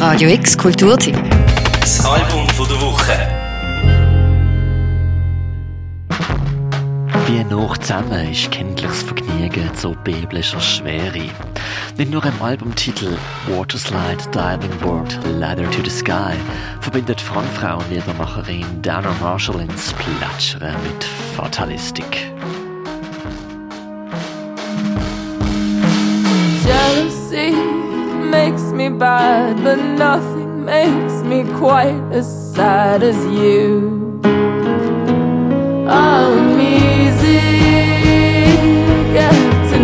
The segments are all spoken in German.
Radio X Kulturteam. Das Album von der Woche. Wie noch zusammen ist kindliches Vergnügen zu biblischer Schwere. Nicht nur im Albumtitel Waterslide Diving Board Ladder to the Sky verbindet Frontfrauen-Liedermacherin Dana Marshall ins Plätschern mit Fatalistik. Jealousy makes me bad, but nothing makes me quite as sad as you. I'm easy get to.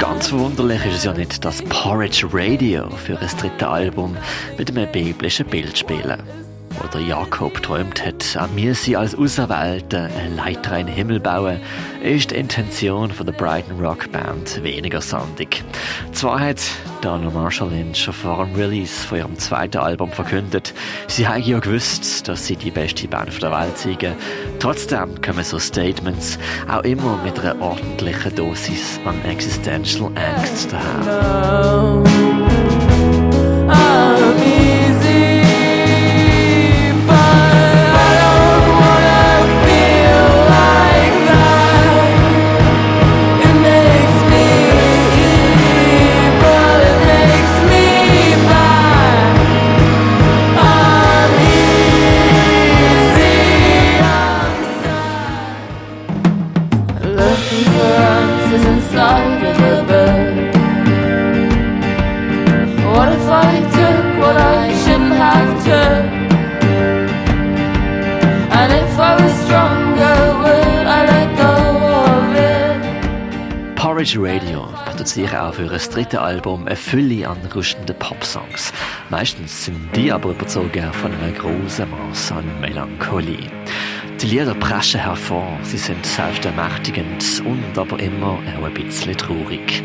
Ganz verwunderlich ist es ja nicht, dass Porridge Radio für ein drittes Album mit einem biblischen Bild spielen. Wo der Jakob träumt hat, an mir sie als Auserwählte eine Leiter in den Himmel bauen, ist die Intention von der Brighton Rock Band weniger sandig. Zwar hat Dana Marshallin schon vor dem Release von ihrem zweiten Album verkündet, sie haben ja gewusst, dass sie die beste Band der Welt sind. Trotzdem kommen so Statements auch immer mit einer ordentlichen Dosis an Existential Angst daher. No. Answers inside of the bed. What if I took what I shouldn't have took? And if I was stronger, would I let go of it? Porridge Radio produzieren auch für ein drittes Album eine Fülle an rüstenden Popsongs. Meistens sind die aber überzogen von einem großen Maß an Melancholie. Die Lieder preschen hervor, sie sind selbstermächtigend und aber immer auch ein bisschen traurig.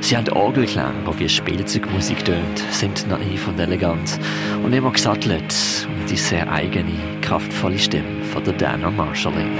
Sie haben Orgelklang, die wie Spielzeugmusik tönt, sind naiv und elegant und immer gesattelt um die sehr eigene, kraftvolle Stimme von der Dana Marshallin.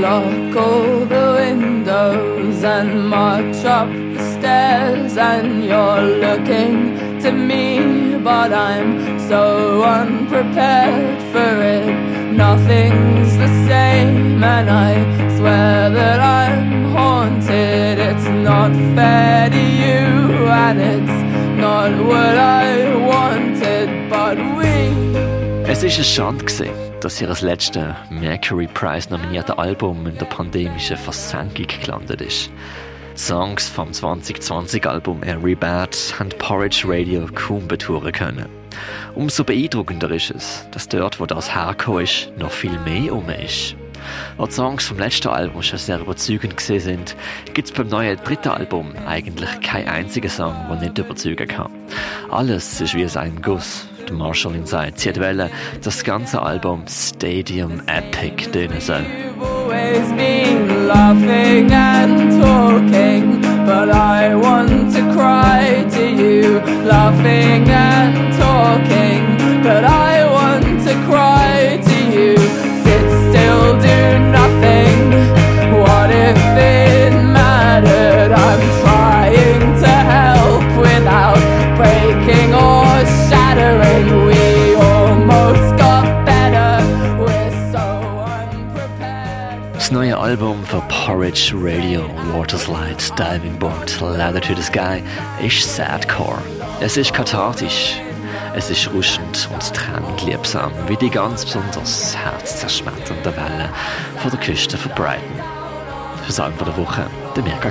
Lock all the windows and march up the stairs, and you're looking to me, but I'm so unprepared for it. Nothing's the same, and I swear that I'm haunted. It's not fair to you, and it's not what I wanted, but we. Es ist eine Schande, dass ihr das letzte Mercury Prize nominierte Album in der pandemischen Versenkung gelandet ist. Songs vom 2020-Album Every Bad haben Porridge Radio kaum betouren können. Umso beeindruckender ist es, dass dort, wo das hergekommen ist, noch viel mehr um ist. Als die Songs vom letzten Album schon sehr überzeugend gesehen sind, gibt es beim neuen dritten Album eigentlich keinen einzigen Song, der nicht überzeugen kann. Alles ist wie aus einem Guss. Der Marshall hat wollen, dass das ganze Album Stadium Epic tönen soll. Talking, but I want to cry to you. Laughing and talking, Album von Porridge Radio, Waterslide, Diving Board, Ladder to the Sky ist Sadcore. Es ist kathartisch, es ist rauschend und tränend liebsam, wie die ganz besonders herzzerschmetternde Welle von der Küste von Brighton. Für Album der Woche, der Mirka